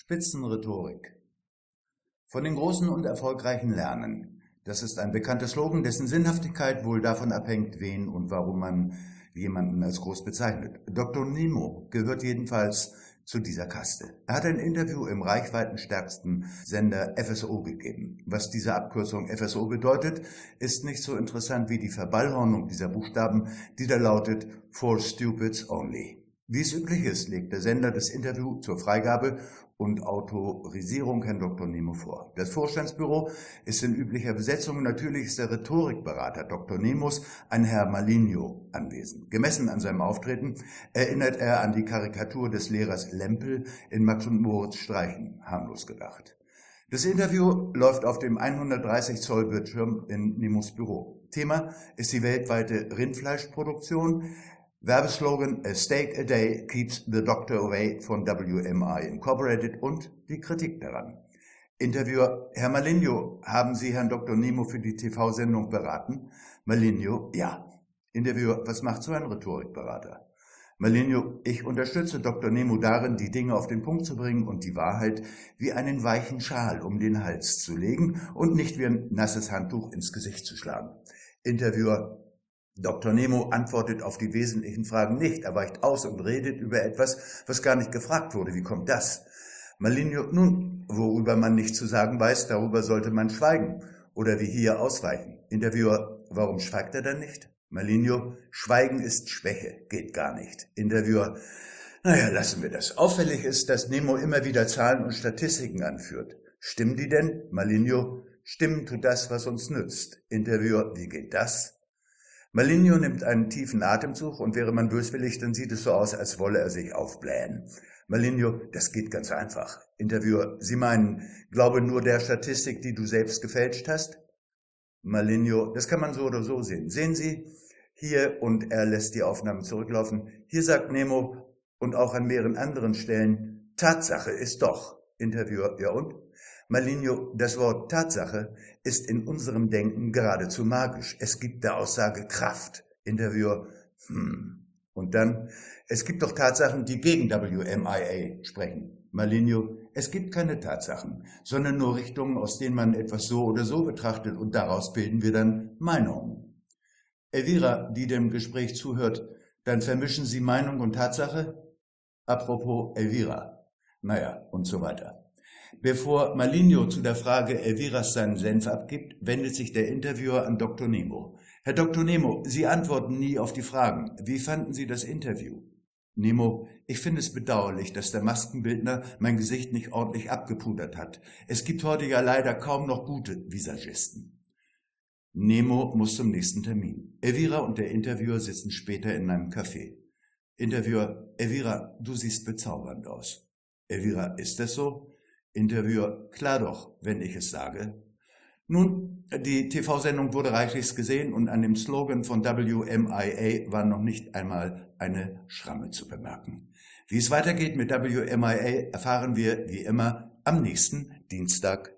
Spitzenrhetorik. Von den Großen und Erfolgreichen lernen. Das ist ein bekannter Slogan, dessen Sinnhaftigkeit wohl davon abhängt, wen und warum man jemanden als groß bezeichnet. Dr. Nemo gehört jedenfalls zu dieser Kaste. Er hat ein Interview im reichweitenstärksten Sender FSO gegeben. Was diese Abkürzung FSO bedeutet, ist nicht so interessant wie die Verballhornung dieser Buchstaben, die da lautet For Stupids Only. Wie es üblich ist, legt der Sender das Interview zur Freigabe und Autorisierung Herrn Dr. Nemo vor. Das Vorstandsbüro ist in üblicher Besetzung. Natürlich ist der Rhetorikberater Dr. Nemos, ein Herr Maligno, anwesend. Gemessen an seinem Auftreten erinnert er an die Karikatur des Lehrers Lempel in Max und Moritz Streichen, harmlos gedacht. Das Interview läuft auf dem 130 Zoll Bildschirm in Nemos Büro. Thema ist die weltweite Rindfleischproduktion, Werbeslogan A Steak a Day keeps the doctor away von WMI Incorporated und die Kritik daran. Interviewer, Herr Maligno, haben Sie Herrn Dr. Nemo für die TV-Sendung beraten? Maligno, ja. Interviewer, was macht so ein Rhetorikberater? Maligno, ich unterstütze Dr. Nemo darin, die Dinge auf den Punkt zu bringen und die Wahrheit wie einen weichen Schal um den Hals zu legen und nicht wie ein nasses Handtuch ins Gesicht zu schlagen. Interviewer, Dr. Nemo antwortet auf die wesentlichen Fragen nicht. Er weicht aus und redet über etwas, was gar nicht gefragt wurde. Wie kommt das? Maligno, nun, worüber man nicht zu sagen weiß, darüber sollte man schweigen. Oder wie hier ausweichen. Interviewer, warum schweigt er dann nicht? Maligno, Schweigen ist Schwäche, geht gar nicht. Interviewer, naja, lassen wir das. Auffällig ist, dass Nemo immer wieder Zahlen und Statistiken anführt. Stimmen die denn? Maligno, stimmen tut das, was uns nützt. Interviewer, wie geht das? Maligno nimmt einen tiefen Atemzug und wäre man böswillig, dann sieht es so aus, als wolle er sich aufblähen. Maligno, das geht ganz einfach. Interviewer, Sie meinen, glaube nur der Statistik, die du selbst gefälscht hast? Maligno, das kann man so oder so sehen. Sehen Sie, hier, und er lässt die Aufnahme zurücklaufen, hier sagt Nemo und auch an mehreren anderen Stellen, Tatsache ist doch. Interviewer, ja und? Maligno, das Wort Tatsache ist in unserem Denken geradezu magisch. Es gibt der Aussage Kraft. Interviewer, hm. Und dann, es gibt doch Tatsachen, die gegen WMIA sprechen. Maligno, es gibt keine Tatsachen, sondern nur Richtungen, aus denen man etwas so oder so betrachtet und daraus bilden wir dann Meinungen. Elvira, die dem Gespräch zuhört, dann vermischen Sie Meinung und Tatsache? Apropos Elvira. Naja, und so weiter. Bevor Maligno zu der Frage Elviras seinen Senf abgibt, wendet sich der Interviewer an Dr. Nemo. Herr Dr. Nemo, Sie antworten nie auf die Fragen. Wie fanden Sie das Interview? Nemo, ich finde es bedauerlich, dass der Maskenbildner mein Gesicht nicht ordentlich abgepudert hat. Es gibt heute ja leider kaum noch gute Visagisten. Nemo muss zum nächsten Termin. Elvira und der Interviewer sitzen später in einem Café. Interviewer, Elvira, du siehst bezaubernd aus. Elvira, ist das so? Interviewer, klar doch, wenn ich es sage. Nun, die TV-Sendung wurde reichlich gesehen und an dem Slogan von WMIA war noch nicht einmal eine Schramme zu bemerken. Wie es weitergeht mit WMIA erfahren wir wie immer am nächsten Dienstag